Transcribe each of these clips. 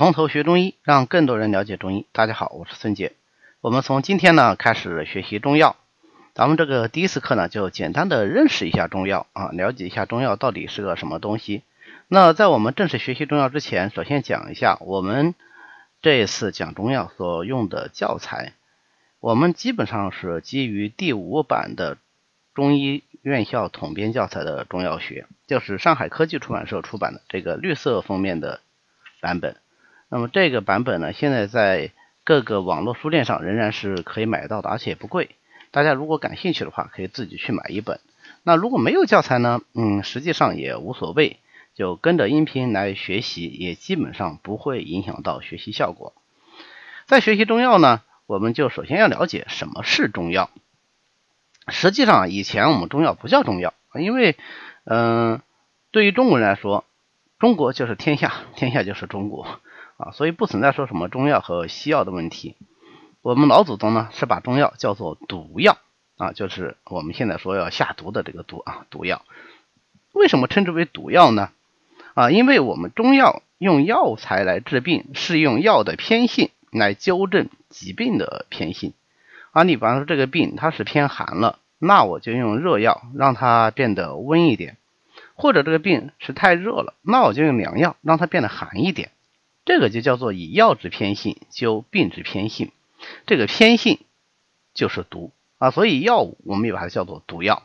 从头学中医，让更多人了解中医。大家好，我是孙杰。我们从今天呢开始学习中药。咱们这个第一次课呢，就简单的认识一下中药啊，了解一下中药到底是个什么东西。那在我们正式学习中药之前，首先讲一下我们这一次讲中药所用的教材。我们基本上是基于第五版的中医院校统编教材的中药学，就是上海科技出版社出版的这个绿色封面的版本。那么这个版本呢，现在在各个网络书店上仍然是可以买到的，而且不贵。大家如果感兴趣的话，可以自己去买一本。那如果没有教材呢？嗯，实际上也无所谓，就跟着音频来学习，也基本上不会影响到学习效果。在学习中药呢，我们就首先要了解什么是中药。实际上，以前我们中药不叫中药，因为，嗯，对于中国人来说，中国就是天下，天下就是中国。啊，所以不存在说什么中药和西药的问题。我们老祖宗呢是把中药叫做毒药啊，就是我们现在说要下毒的这个毒啊，毒药。为什么称之为毒药呢？啊，因为我们中药用药材来治病，是用药的偏性来纠正疾病的偏性。啊，你比方说这个病它是偏寒了，那我就用热药让它变得温一点；或者这个病是太热了，那我就用凉药让它变得寒一点。这个就叫做以药治偏性修病治偏性，这个偏性就是毒啊，所以药物我们也把它叫做毒药。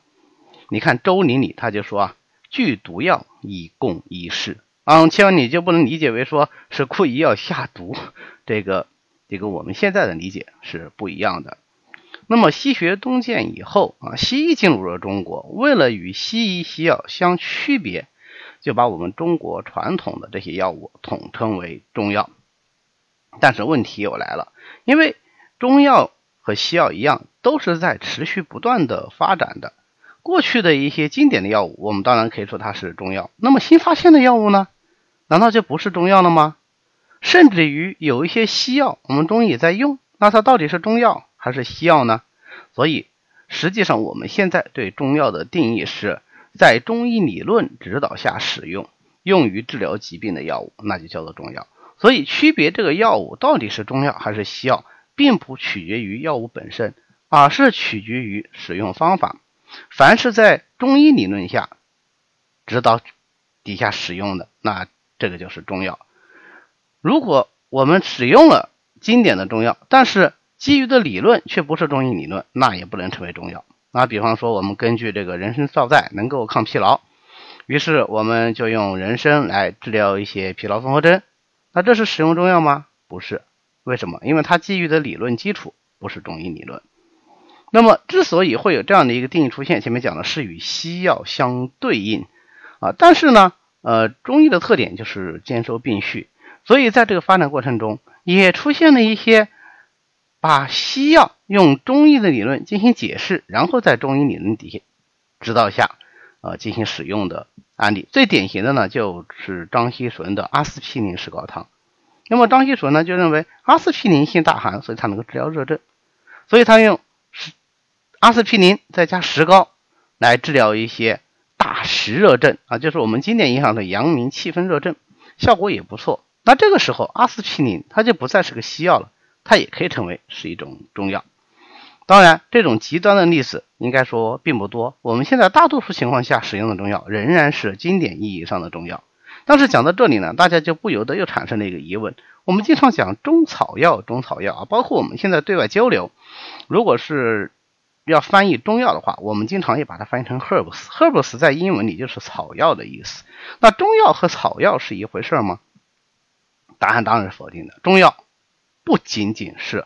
你看《周礼》里他就说啊，具毒药以供医事啊，千万你就不能理解为说是故意要下毒，这个这个我们现在的理解是不一样的。那么西学东渐以后啊，西医进入了中国，为了与西医西药相区别。就把我们中国传统的这些药物统称为中药，但是问题又来了，因为中药和西药一样，都是在持续不断的发展的。过去的一些经典的药物，我们当然可以说它是中药。那么新发现的药物呢？难道就不是中药了吗？甚至于有一些西药，我们中医也在用，那它到底是中药还是西药呢？所以实际上我们现在对中药的定义是。在中医理论指导下使用，用于治疗疾病的药物，那就叫做中药。所以，区别这个药物到底是中药还是西药，并不取决于药物本身，而是取决于使用方法。凡是在中医理论下指导底下使用的，那这个就是中药。如果我们使用了经典的中药，但是基于的理论却不是中医理论，那也不能称为中药。那比方说，我们根据这个人参皂苷能够抗疲劳，于是我们就用人参来治疗一些疲劳综合征。那这是使用中药吗？不是。为什么？因为它基于的理论基础不是中医理论。那么，之所以会有这样的一个定义出现，前面讲的是与西药相对应啊。但是呢，呃，中医的特点就是兼收并蓄，所以在这个发展过程中，也出现了一些。把西药用中医的理论进行解释，然后在中医理论底下指导下，呃，进行使用的案例，最典型的呢就是张锡纯的阿司匹林石膏汤。那么张锡纯呢就认为阿司匹林性大寒，所以它能够治疗热症，所以他用阿司匹林再加石膏来治疗一些大实热症啊，就是我们经典意义上的阳明气分热症，效果也不错。那这个时候阿司匹林它就不再是个西药了。它也可以称为是一种中药，当然，这种极端的例子应该说并不多。我们现在大多数情况下使用的中药仍然是经典意义上的中药。但是讲到这里呢，大家就不由得又产生了一个疑问：我们经常讲中草药，中草药啊，包括我们现在对外交流，如果是要翻译中药的话，我们经常也把它翻译成 herbs。herbs 在英文里就是草药的意思。那中药和草药是一回事吗？答案当然是否定的。中药。不仅仅是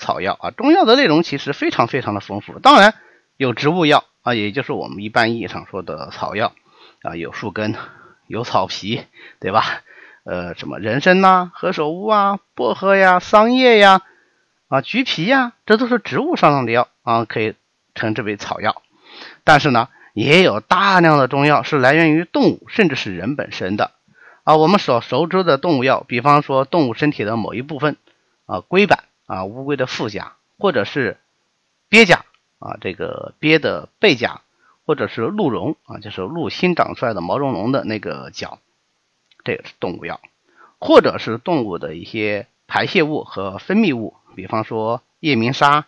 草药啊，中药的内容其实非常非常的丰富。当然有植物药啊，也就是我们一般意义上说的草药啊，有树根，有草皮，对吧？呃，什么人参呐、何首乌啊、薄荷呀、桑叶呀、啊橘皮呀，这都是植物上的药啊，可以称之为草药。但是呢，也有大量的中药是来源于动物，甚至是人本身的啊。我们所熟知的动物药，比方说动物身体的某一部分。啊，龟板啊，乌龟的腹甲，或者是鳖甲啊，这个鳖的背甲，或者是鹿茸啊，就是鹿新长出来的毛茸茸的那个角，这个是动物药。或者是动物的一些排泄物和分泌物，比方说夜明砂、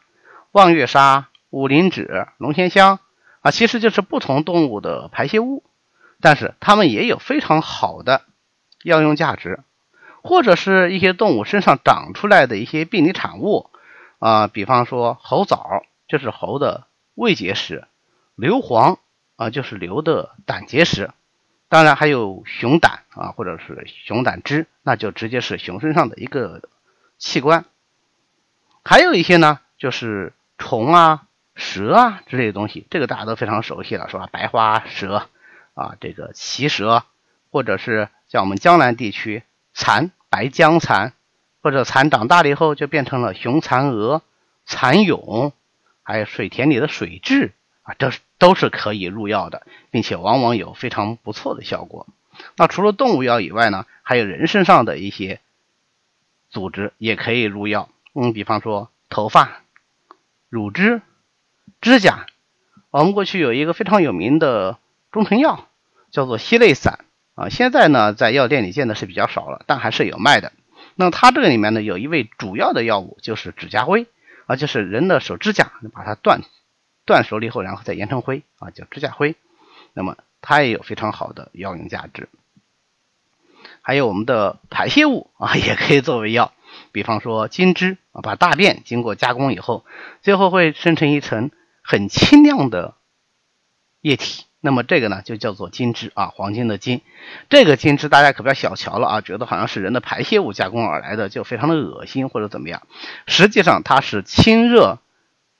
望月砂、五灵脂、龙涎香啊，其实就是不同动物的排泄物，但是它们也有非常好的药用价值，或者是一些动物身上长出来的一些病理产物啊，比方说猴枣，就是猴的胃结石；硫磺啊，就是牛的胆结石。当然还有熊胆啊，或者是熊胆汁，那就直接是熊身上的一个器官。还有一些呢，就是虫啊、蛇啊之类的东西，这个大家都非常熟悉了，是吧？白花蛇啊，这个奇蛇，或者是像我们江南地区蚕、白僵蚕，或者蚕长大了以后就变成了雄蚕蛾、蚕蛹，还有水田里的水蛭。啊，这都是可以入药的，并且往往有非常不错的效果。那除了动物药以外呢，还有人身上的一些组织也可以入药。嗯，比方说头发、乳汁、指甲。我们过去有一个非常有名的中成药，叫做西类散啊。现在呢，在药店里见的是比较少了，但还是有卖的。那它这个里面呢，有一味主要的药物就是指甲灰啊，就是人的手指甲，把它断。断熟了以后，然后再研成灰啊，叫指甲灰。那么它也有非常好的药用价值。还有我们的排泄物啊，也可以作为药。比方说金枝啊，把大便经过加工以后，最后会生成一层很清亮的液体。那么这个呢，就叫做金枝啊，黄金的金。这个金枝大家可不要小瞧了啊，觉得好像是人的排泄物加工而来的，就非常的恶心或者怎么样。实际上它是清热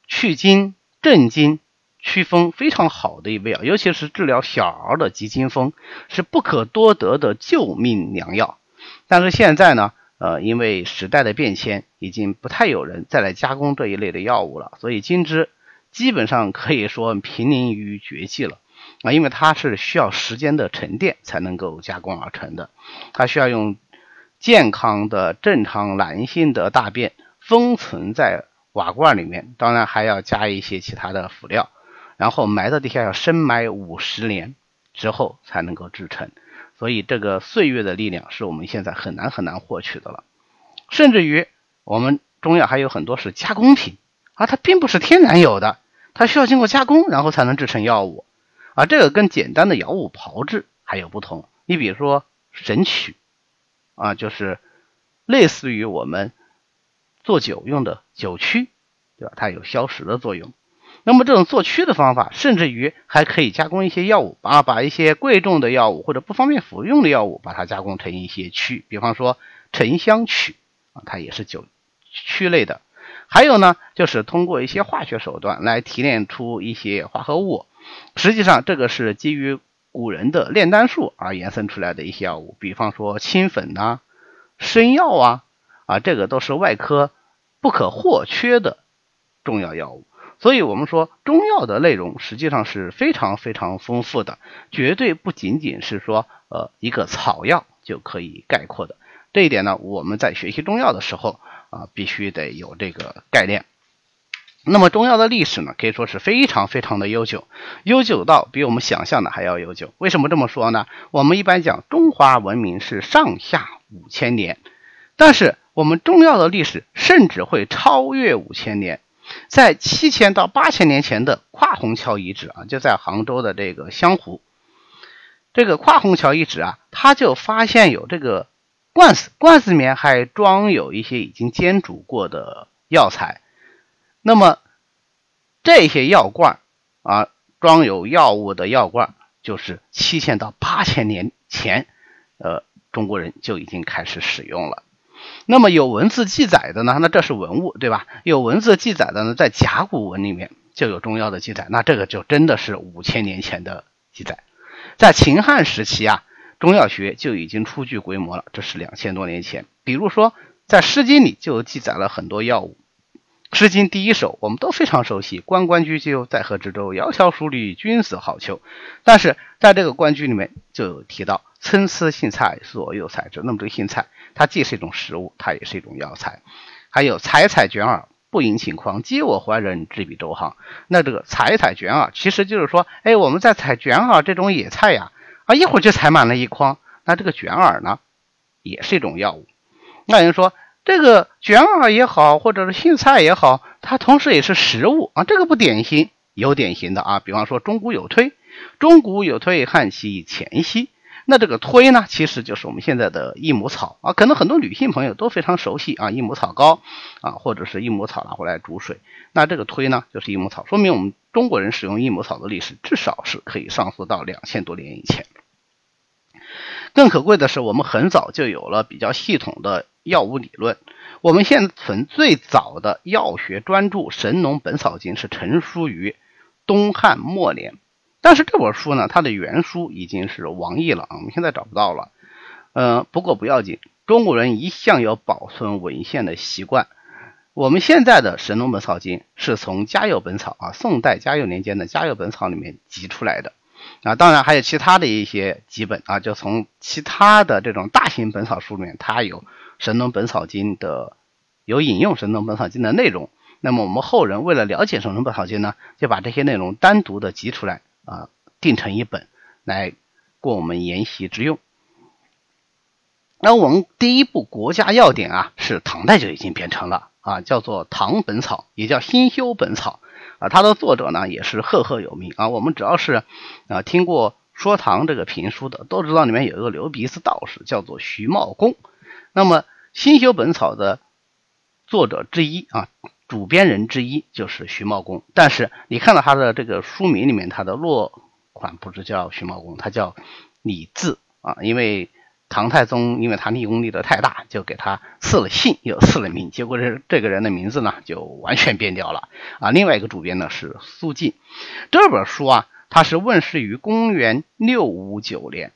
去筋。镇惊、祛风非常好的一味药，尤其是治疗小儿的急惊风，是不可多得的救命良药。但是现在呢，呃，因为时代的变迁，已经不太有人再来加工这一类的药物了，所以金枝基本上可以说濒临于绝迹了啊，因为它是需要时间的沉淀才能够加工而成的，它需要用健康的正常男性的大便封存在。瓦罐里面当然还要加一些其他的辅料，然后埋到地下要深埋五十年之后才能够制成，所以这个岁月的力量是我们现在很难很难获取的了。甚至于我们中药还有很多是加工品啊，它并不是天然有的，它需要经过加工然后才能制成药物，而这个跟简单的药物炮制还有不同。你比如说神曲啊，就是类似于我们。做酒用的酒曲，对吧？它有消食的作用。那么这种做曲的方法，甚至于还可以加工一些药物啊，把一些贵重的药物或者不方便服用的药物，把它加工成一些曲。比方说沉香曲啊，它也是酒曲类的。还有呢，就是通过一些化学手段来提炼出一些化合物。实际上，这个是基于古人的炼丹术而延伸出来的一些药物。比方说青粉呐、参药啊。啊，这个都是外科不可或缺的重要药物，所以我们说中药的内容实际上是非常非常丰富的，绝对不仅仅是说呃一个草药就可以概括的。这一点呢，我们在学习中药的时候啊，必须得有这个概念。那么中药的历史呢，可以说是非常非常的悠久，悠久到比我们想象的还要悠久。为什么这么说呢？我们一般讲中华文明是上下五千年，但是。我们中药的历史甚至会超越五千年，在七千到八千年前的跨虹桥遗址啊，就在杭州的这个湘湖，这个跨虹桥遗址啊，它就发现有这个罐子，罐子里面还装有一些已经煎煮过的药材。那么这些药罐啊，装有药物的药罐，就是七千到八千年前，呃，中国人就已经开始使用了。那么有文字记载的呢？那这是文物，对吧？有文字记载的呢，在甲骨文里面就有中药的记载，那这个就真的是五千年前的记载。在秦汉时期啊，中药学就已经初具规模了，这是两千多年前。比如说，在《诗经》里就记载了很多药物，《诗经》第一首我们都非常熟悉：“关关雎鸠，在河之洲。窈窕淑女，君子好逑。”但是在这个关雎里面就有提到“参差荇菜，左右采之”。那么这个荇菜。它既是一种食物，它也是一种药材。还有采采卷耳，不盈顷筐，嗟我怀人，执笔周行。那这个采采卷耳，其实就是说，哎，我们在采卷耳这种野菜呀，啊，一会儿就采满了一筐。那这个卷耳呢，也是一种药物。那人说这个卷耳也好，或者是荇菜也好，它同时也是食物啊，这个不典型，有典型的啊，比方说中古有推，中古有推汉其前夕。那这个推呢，其实就是我们现在的益母草啊，可能很多女性朋友都非常熟悉啊，益母草膏啊，或者是益母草拿回来煮水。那这个推呢，就是益母草，说明我们中国人使用益母草的历史至少是可以上溯到两千多年以前。更可贵的是，我们很早就有了比较系统的药物理论。我们现存最早的药学专著《神农本草经》是成书于东汉末年。但是这本书呢，它的原书已经是亡佚了啊，我们现在找不到了。嗯，不过不要紧，中国人一向有保存文献的习惯。我们现在的《神农本草经》是从《嘉佑本草》啊，宋代嘉佑年间的《嘉佑本草》里面集出来的啊，当然还有其他的一些几本啊，就从其他的这种大型本草书里面，它有《神农本草经》的有引用《神农本草经》的内容。那么我们后人为了了解《神农本草经》呢，就把这些内容单独的集出来。啊，定成一本来供我们研习之用。那我们第一部国家药典啊，是唐代就已经编成了啊，叫做《唐本草》，也叫《新修本草》啊。它的作者呢也是赫赫有名啊。我们只要是啊听过说唐这个评书的，都知道里面有一个流鼻子道士，叫做徐茂公。那么《新修本草》的作者之一啊。主编人之一就是徐茂公，但是你看到他的这个书名里面，他的落款不是叫徐茂公，他叫李治啊。因为唐太宗因为他立功立得太大，就给他赐了姓又赐了名，结果这这个人的名字呢就完全变掉了啊。另外一个主编呢是苏晋，这本书啊，它是问世于公元六五九年，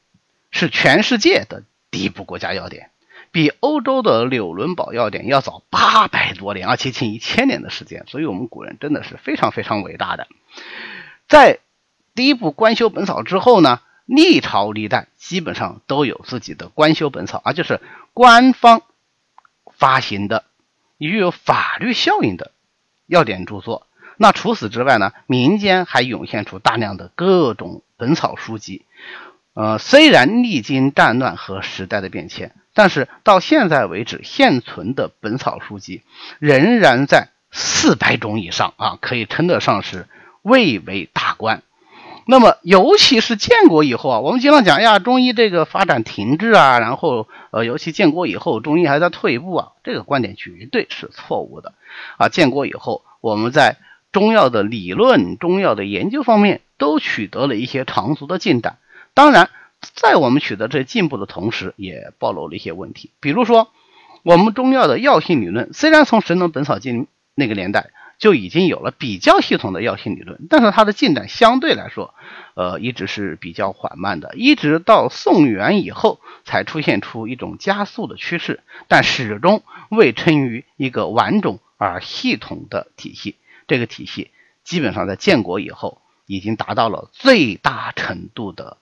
是全世界的第一部国家药典。比欧洲的《柳伦堡药典》要早八百多年，而且近一千年的时间，所以我们古人真的是非常非常伟大的。在第一部《官修本草》之后呢，历朝历代基本上都有自己的《官修本草》，啊，就是官方发行的具有法律效应的药典著作。那除此之外呢，民间还涌现出大量的各种本草书籍。呃，虽然历经战乱和时代的变迁。但是到现在为止，现存的本草书籍仍然在四百种以上啊，可以称得上是蔚为大观。那么，尤其是建国以后啊，我们经常讲呀，中医这个发展停滞啊，然后呃，尤其建国以后，中医还在退步啊，这个观点绝对是错误的啊。建国以后，我们在中药的理论、中药的研究方面都取得了一些长足的进展，当然。在我们取得这进步的同时，也暴露了一些问题。比如说，我们中药的药性理论，虽然从《神农本草经》那个年代就已经有了比较系统的药性理论，但是它的进展相对来说，呃，一直是比较缓慢的。一直到宋元以后，才出现出一种加速的趋势，但始终未臻于一个完整而系统的体系。这个体系基本上在建国以后，已经达到了最大程度的。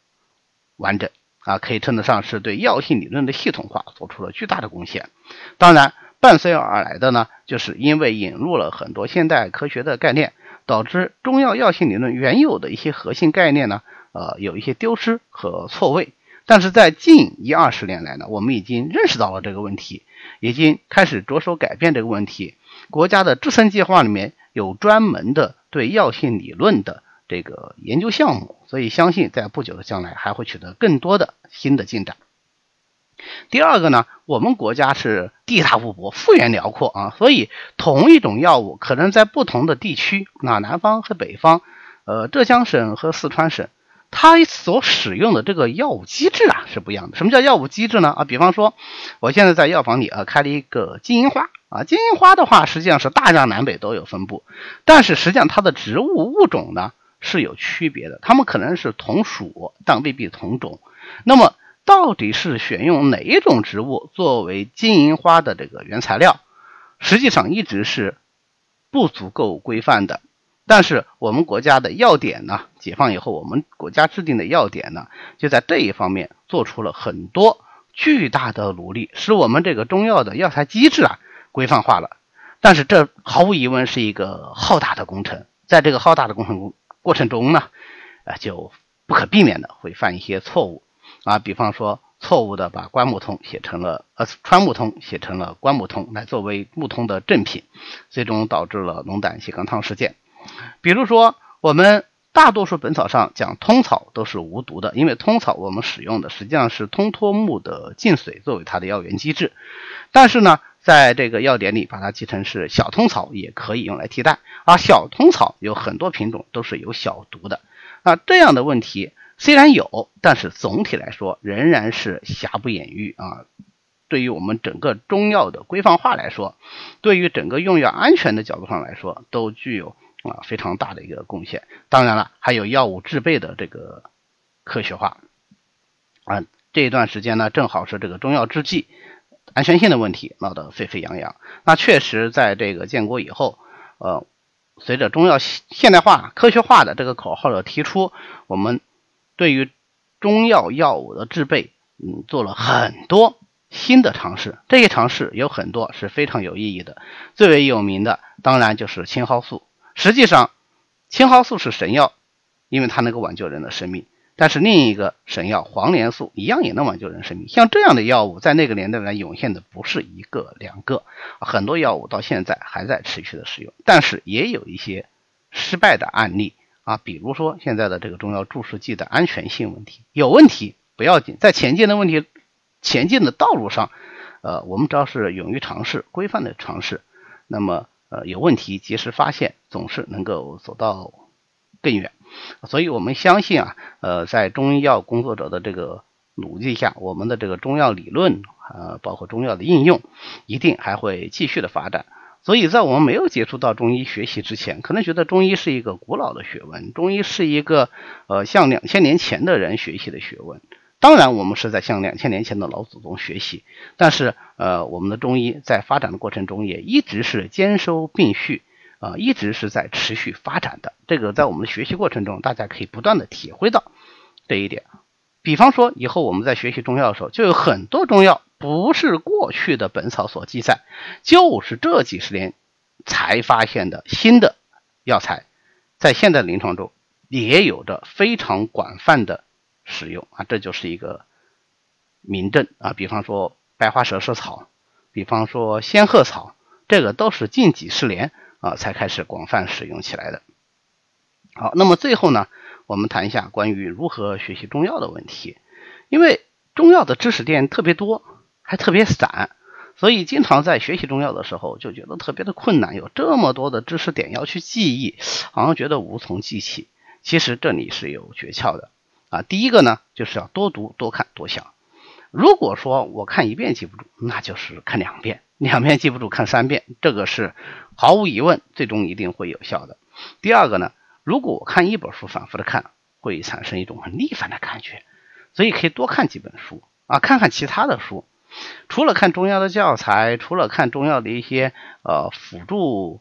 完整啊，可以称得上是对药性理论的系统化做出了巨大的贡献。当然，伴随而来的呢，就是因为引入了很多现代科学的概念，导致中药药性理论原有的一些核心概念呢，呃，有一些丢失和错位。但是在近一二十年来呢，我们已经认识到了这个问题，已经开始着手改变这个问题。国家的支撑计划里面有专门的对药性理论的。这个研究项目，所以相信在不久的将来还会取得更多的新的进展。第二个呢，我们国家是地大物博、幅员辽阔啊，所以同一种药物可能在不同的地区，那南方和北方，呃，浙江省和四川省，它所使用的这个药物机制啊是不一样的。什么叫药物机制呢？啊，比方说，我现在在药房里啊开了一个金银花啊，金银花的话实际上是大江南北都有分布，但是实际上它的植物物种呢？是有区别的，它们可能是同属，但未必同种。那么，到底是选用哪一种植物作为金银花的这个原材料，实际上一直是不足够规范的。但是，我们国家的药典呢，解放以后，我们国家制定的药典呢，就在这一方面做出了很多巨大的努力，使我们这个中药的药材机制啊规范化了。但是，这毫无疑问是一个浩大的工程，在这个浩大的工程。过程中呢，啊，就不可避免的会犯一些错误啊，比方说错误的把关木通写成了呃川木通写成了关木通来作为木通的正品，最终导致了龙胆泻肝汤事件。比如说，我们大多数本草上讲通草都是无毒的，因为通草我们使用的实际上是通脱木的净水作为它的药源机制。但是呢，在这个药典里把它记成是小通草也可以用来替代，而小通草有很多品种都是有小毒的。那这样的问题虽然有，但是总体来说仍然是瑕不掩瑜啊。对于我们整个中药的规范化来说，对于整个用药安全的角度上来说，都具有。啊，非常大的一个贡献。当然了，还有药物制备的这个科学化啊。这一段时间呢，正好是这个中药制剂安全性的问题闹得沸沸扬扬。那确实，在这个建国以后，呃，随着中药现代化、科学化的这个口号的提出，我们对于中药药物的制备，嗯，做了很多新的尝试。这些尝试有很多是非常有意义的。最为有名的，当然就是青蒿素。实际上，青蒿素是神药，因为它能够挽救人的生命。但是另一个神药黄连素一样也能挽救人生命。像这样的药物，在那个年代来涌现的不是一个两个，很多药物到现在还在持续的使用。但是也有一些失败的案例啊，比如说现在的这个中药注射剂的安全性问题有问题不要紧，在前进的问题前进的道路上，呃，我们只要是勇于尝试、规范的尝试，那么。呃，有问题及时发现，总是能够走到更远。所以我们相信啊，呃，在中医药工作者的这个努力下，我们的这个中药理论，呃，包括中药的应用，一定还会继续的发展。所以在我们没有接触到中医学习之前，可能觉得中医是一个古老的学问，中医是一个呃，向两千年前的人学习的学问。当然，我们是在向两千年前的老祖宗学习，但是，呃，我们的中医在发展的过程中也一直是兼收并蓄，啊，一直是在持续发展的。这个在我们的学习过程中，大家可以不断的体会到这一点。比方说，以后我们在学习中药的时候，就有很多中药不是过去的本草所记载，就是这几十年才发现的新的药材，在现代临床中也有着非常广泛的。使用啊，这就是一个明证啊。比方说白花蛇舌草，比方说仙鹤草，这个都是近几十年啊才开始广泛使用起来的。好，那么最后呢，我们谈一下关于如何学习中药的问题。因为中药的知识点特别多，特别散，所以经常在学习中药的时候就觉得特别的困难，有这么多的知识点要去记忆，好像觉得无从记起。其实这里是有诀窍的。啊，第一个呢，就是要多读、多看、多想。如果说我看一遍记不住，那就是看两遍，两遍记不住看三遍，这个是毫无疑问，最终一定会有效的。第二个呢，如果我看一本书反复的看，会产生一种很腻烦的感觉，所以可以多看几本书啊，看看其他的书。除了看中药的教材，除了看中药的一些呃辅助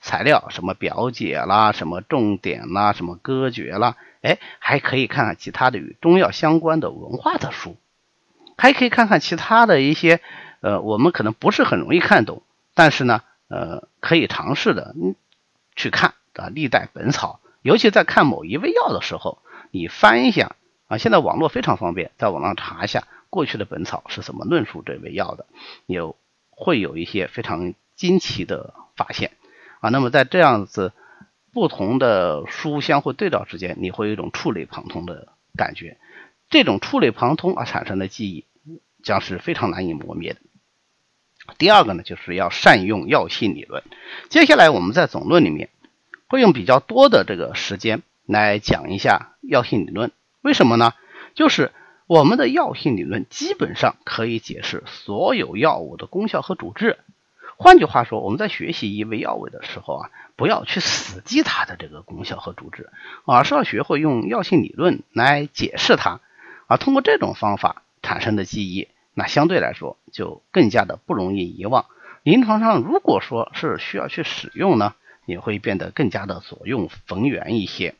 材料，什么表解啦，什么重点啦，什么歌诀啦。哎，还可以看看其他的与中药相关的文化的书，还可以看看其他的一些，呃，我们可能不是很容易看懂，但是呢，呃，可以尝试的嗯去看啊，历代本草，尤其在看某一味药的时候，你翻一下啊，现在网络非常方便，在网上查一下过去的本草是怎么论述这味药的，有会有一些非常惊奇的发现啊。那么在这样子。不同的书相互对照之间，你会有一种触类旁通的感觉。这种触类旁通而产生的记忆，将是非常难以磨灭的。第二个呢，就是要善用药性理论。接下来我们在总论里面会用比较多的这个时间来讲一下药性理论。为什么呢？就是我们的药性理论基本上可以解释所有药物的功效和主治。换句话说，我们在学习一味药物的时候啊。不要去死记它的这个功效和主治，而是要学会用药性理论来解释它，而通过这种方法产生的记忆，那相对来说就更加的不容易遗忘。临床上如果说是需要去使用呢，也会变得更加的左右逢源一些。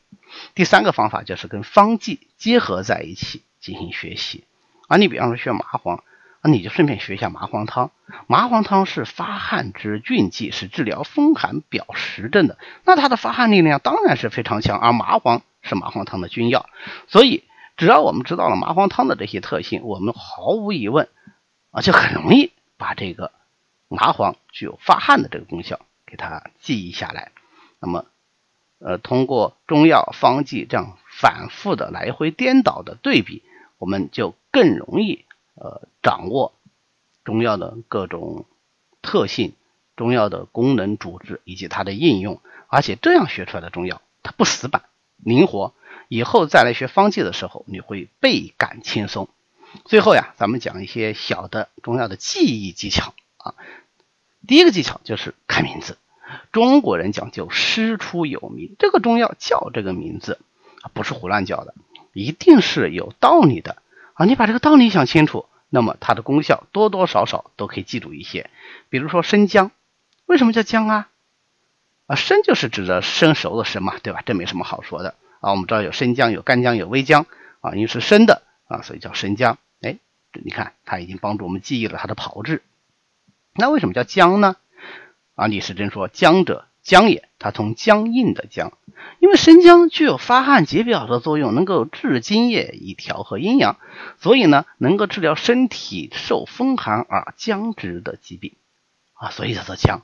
第三个方法就是跟方剂结合在一起进行学习，啊，你比方说学麻黄。那你就顺便学一下麻黄汤。麻黄汤是发汗之菌剂，是治疗风寒表实症的。那它的发汗力量当然是非常强，而麻黄是麻黄汤的君药。所以只要我们知道了麻黄汤的这些特性，我们毫无疑问啊，就很容易把这个麻黄具有发汗的这个功效给它记忆下来。那么，呃，通过中药方剂这样反复的来回颠倒的对比，我们就更容易呃掌握中药的各种特性、中药的功能主治以及它的应用。而且这样学出来的中药，它不死板、灵活。以后再来学方剂的时候，你会倍感轻松。最后呀，咱们讲一些小的中药的记忆技巧啊。第一个技巧就是看名字。中国人讲究师出有名，这个中药叫这个名字不是胡乱叫的，一定是有道理的啊。你把这个道理想清楚，那么它的功效多多少少都可以记住一些。比如说生姜，为什么叫姜啊？啊，生就是指着生熟的生嘛，对吧？这没什么好说的。啊，我们知道有生姜、有干姜、有微姜啊，因为是生的啊，所以叫生姜。哎，你看它已经帮助我们记忆了它的炮制。那为什么叫姜呢？啊，李时珍说：“姜者，姜也。它从僵硬的僵，因为生姜具有发汗解表的作用，能够治津液以调和阴阳，所以呢，能够治疗身体受风寒而僵直的疾病啊，所以叫做姜。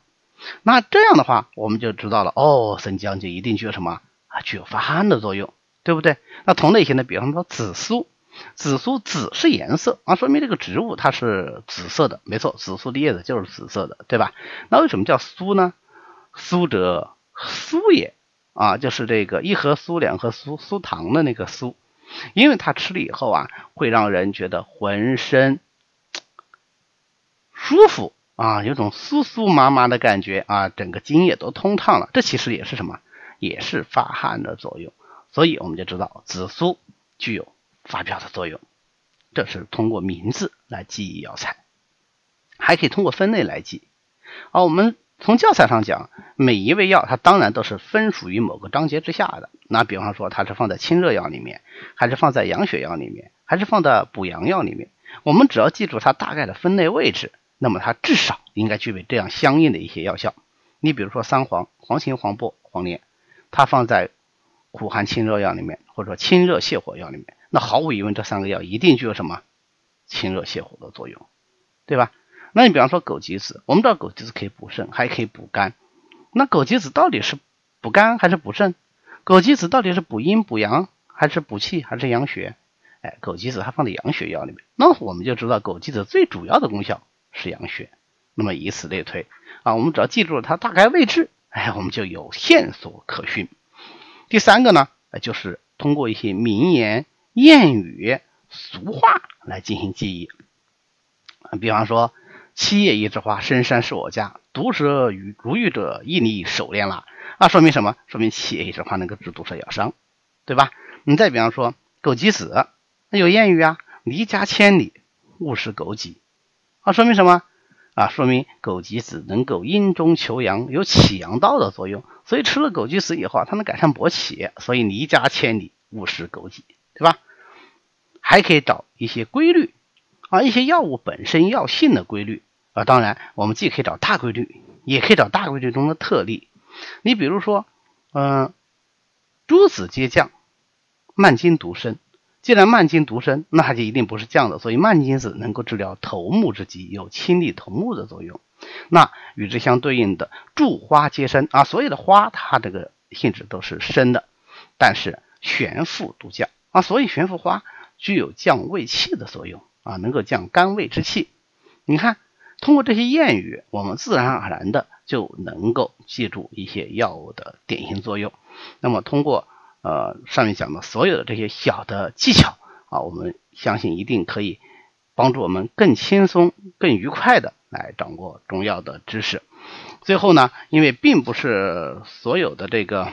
那这样的话，我们就知道了哦，生姜就一定具有什么？”啊，具有发汗的作用，对不对？那同类型的，比方说紫苏，紫苏紫是颜色啊，说明这个植物它是紫色的，没错，紫苏的叶子就是紫色的，对吧？那为什么叫苏呢？苏者苏也啊，就是这个一盒苏两盒苏苏糖的那个苏，因为它吃了以后啊，会让人觉得浑身 舒服啊，有种酥酥麻麻的感觉啊，整个津液都通畅了。这其实也是什么？也是发汗的作用，所以我们就知道紫苏具有发表的作用。这是通过名字来记忆药材，还可以通过分类来记。而我们从教材上讲，每一味药它当然都是分属于某个章节之下的。那比方说，它是放在清热药里面，还是放在养血药里面，还是放在补阳药里面？我们只要记住它大概的分类位置，那么它至少应该具备这样相应的一些药效。你比如说三黄、黄芩、黄柏、黄连。它放在苦寒清热药里面，或者说清热泻火药里面，那毫无疑问，这三个药一定具有什么清热泻火的作用，对吧？那你比方说枸杞子，我们知道枸杞子可以补肾，还可以补肝。那枸杞子到底是补肝还是补肾？枸杞子到底是补阴补阳，还是补气，还是养血？哎，枸杞子它放在养血药里面，那我们就知道枸杞子最主要的功效是养血。那么以此类推啊，我们只要记住了它大概位置。哎，我们就有线索可循。第三个呢，就是通过一些名言、谚语、俗话来进行记忆。比方说“七叶一枝花，深山是我家；毒蛇与如遇者，一粒手链拉”，啊，说明什么？说明七叶一枝花能够治毒蛇咬伤，对吧？你再比方说枸杞子，那有谚语啊，“离家千里，勿食枸杞”，啊，说明什么？啊，说明枸杞子能够阴中求阳，有起阳道的作用，所以吃了枸杞子以后啊，它能改善勃起，所以离家千里勿食枸杞，对吧？还可以找一些规律啊，一些药物本身药性的规律啊。当然，我们既可以找大规律，也可以找大规律中的特例。你比如说，嗯，诸子皆降，慢津独生。既然慢津独生，那它就一定不是降的，所以慢津子能够治疗头目之疾，有清利头目的作用。那与之相对应的助花皆生啊，所有的花它这个性质都是生的，但是玄附独降啊，所以玄附花具有降胃气的作用啊，能够降肝胃之气。你看，通过这些谚语，我们自然而然的就能够记住一些药物的典型作用。那么通过。呃，上面讲的所有的这些小的技巧啊，我们相信一定可以帮助我们更轻松、更愉快的来掌握中药的知识。最后呢，因为并不是所有的这个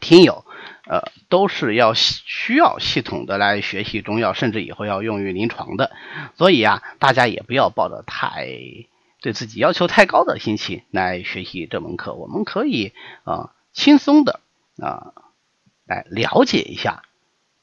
听友呃都是要需要系统的来学习中药，甚至以后要用于临床的，所以啊，大家也不要抱着太对自己要求太高的心情来学习这门课。我们可以啊轻松的啊。来了解一下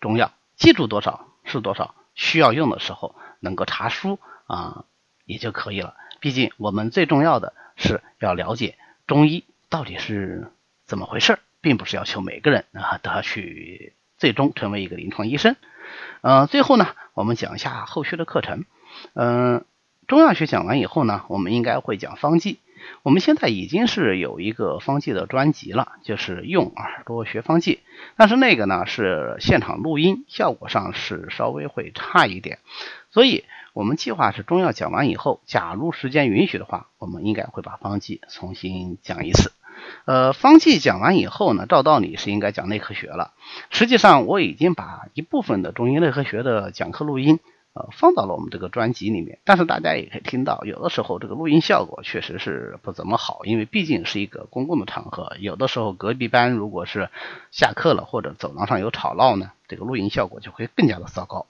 中药，记住多少是多少，需要用的时候能够查书啊也就可以了。毕竟我们最重要的是要了解中医到底是怎么回事儿，并不是要求每个人啊都要去最终成为一个临床医生。呃，最后呢，我们讲一下后续的课程。嗯，中药学讲完以后呢，我们应该会讲方剂。我们现在已经是有一个方剂的专辑了，就是用耳朵学方剂。但是那个呢是现场录音，效果上是稍微会差一点。所以我们计划是中药讲完以后，假如时间允许的话，我们应该会把方剂重新讲一次。呃，方剂讲完以后呢，照道理是应该讲内科学了。实际上我已经把一部分的中医内科学的讲课录音。呃，放到了我们这个专辑里面，但是大家也可以听到，有的时候这个录音效果确实是不怎么好，因为毕竟是一个公共的场合，有的时候隔壁班如果是下课了或者走廊上有吵闹呢，这个录音效果就会更加的糟糕。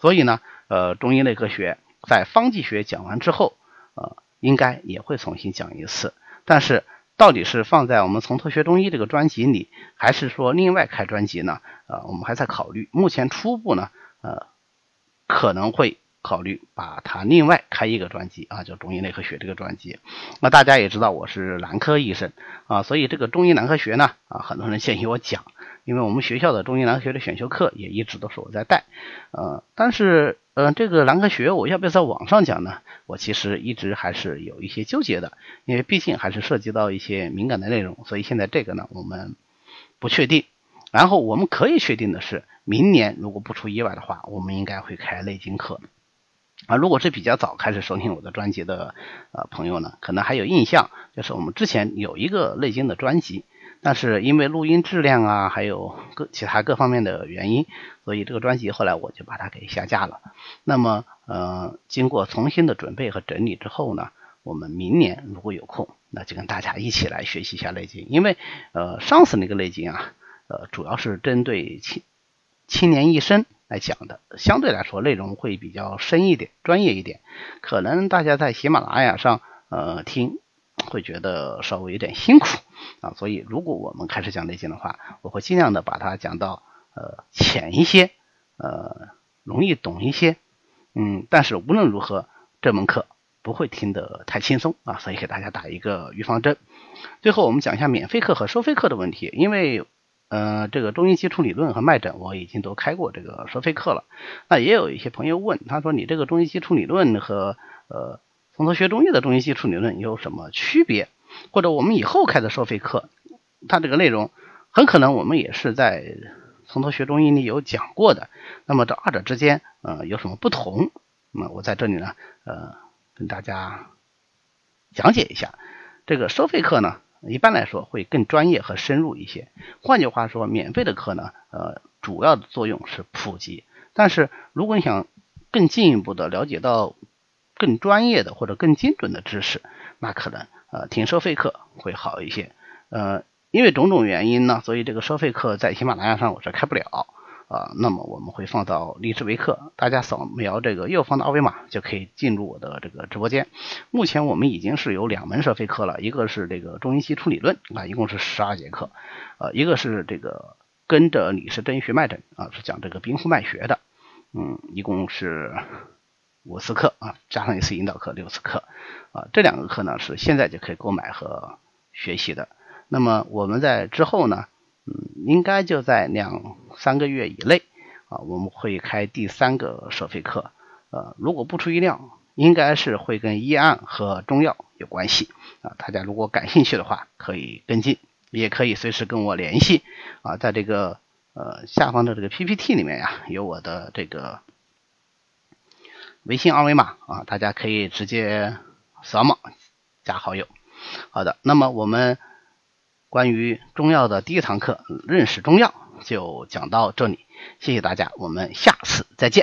所以呢，呃，中医内科学在方剂学讲完之后，呃，应该也会重新讲一次。但是到底是放在我们从头学中医这个专辑里，还是说另外开专辑呢？啊，我们还在考虑。目前初步呢，呃。可能会考虑把它另外开一个专辑啊，叫中医内科学这个专辑。那大家也知道我是男科医生啊，所以这个中医男科学呢啊，很多人建议我讲，因为我们学校的中医男科学的选修课也一直都是我在带。呃，但是呃，这个男科学我要不要在网上讲呢？我其实一直还是有一些纠结的，因为毕竟还是涉及到一些敏感的内容，所以现在这个呢我们不确定。然后我们可以确定的是。明年如果不出意外的话，我们应该会开内经课啊。如果是比较早开始收听我的专辑的呃朋友呢，可能还有印象，就是我们之前有一个内经的专辑，但是因为录音质量啊，还有各其他各方面的原因，所以这个专辑后来我就把它给下架了。那么呃，经过重新的准备和整理之后呢，我们明年如果有空，那就跟大家一起来学习一下内经，因为呃上次那个内经啊，呃主要是针对青。青年一生来讲的，相对来说内容会比较深一点、专业一点，可能大家在喜马拉雅上呃听会觉得稍微有点辛苦啊，所以如果我们开始讲内经的话，我会尽量的把它讲到呃浅一些，呃容易懂一些，嗯，但是无论如何这门课不会听得太轻松啊，所以给大家打一个预防针。最后我们讲一下免费课和收费课的问题，因为。呃，这个中医基础理论和脉诊我已经都开过这个收费课了。那也有一些朋友问，他说你这个中医基础理论和呃从头学中医的中医基础理论有什么区别？或者我们以后开的收费课，它这个内容很可能我们也是在从头学中医里有讲过的。那么这二者之间呃有什么不同？那么我在这里呢呃跟大家讲解一下这个收费课呢。一般来说会更专业和深入一些。换句话说，免费的课呢，呃，主要的作用是普及。但是如果你想更进一步的了解到更专业的或者更精准的知识，那可能呃听收费课会好一些。呃，因为种种原因呢，所以这个收费课在喜马拉雅上我是开不了。啊，那么我们会放到荔枝微课，大家扫描这个右方的二维码就可以进入我的这个直播间。目前我们已经是有两门收费课了，一个是这个中医基础理论啊，一共是十二节课，呃，一个是这个跟着李时珍学脉诊啊，是讲这个冰敷脉学的，嗯，一共是五次课啊，加上一次引导课六次课啊，这两个课呢是现在就可以购买和学习的。那么我们在之后呢？嗯，应该就在两三个月以内啊，我们会开第三个收费课。呃，如果不出意料，应该是会跟医案和中药有关系啊。大家如果感兴趣的话，可以跟进，也可以随时跟我联系啊。在这个呃下方的这个 PPT 里面呀，有我的这个微信二维码啊，大家可以直接扫码加好友。好的，那么我们。关于中药的第一堂课，认识中药就讲到这里，谢谢大家，我们下次再见。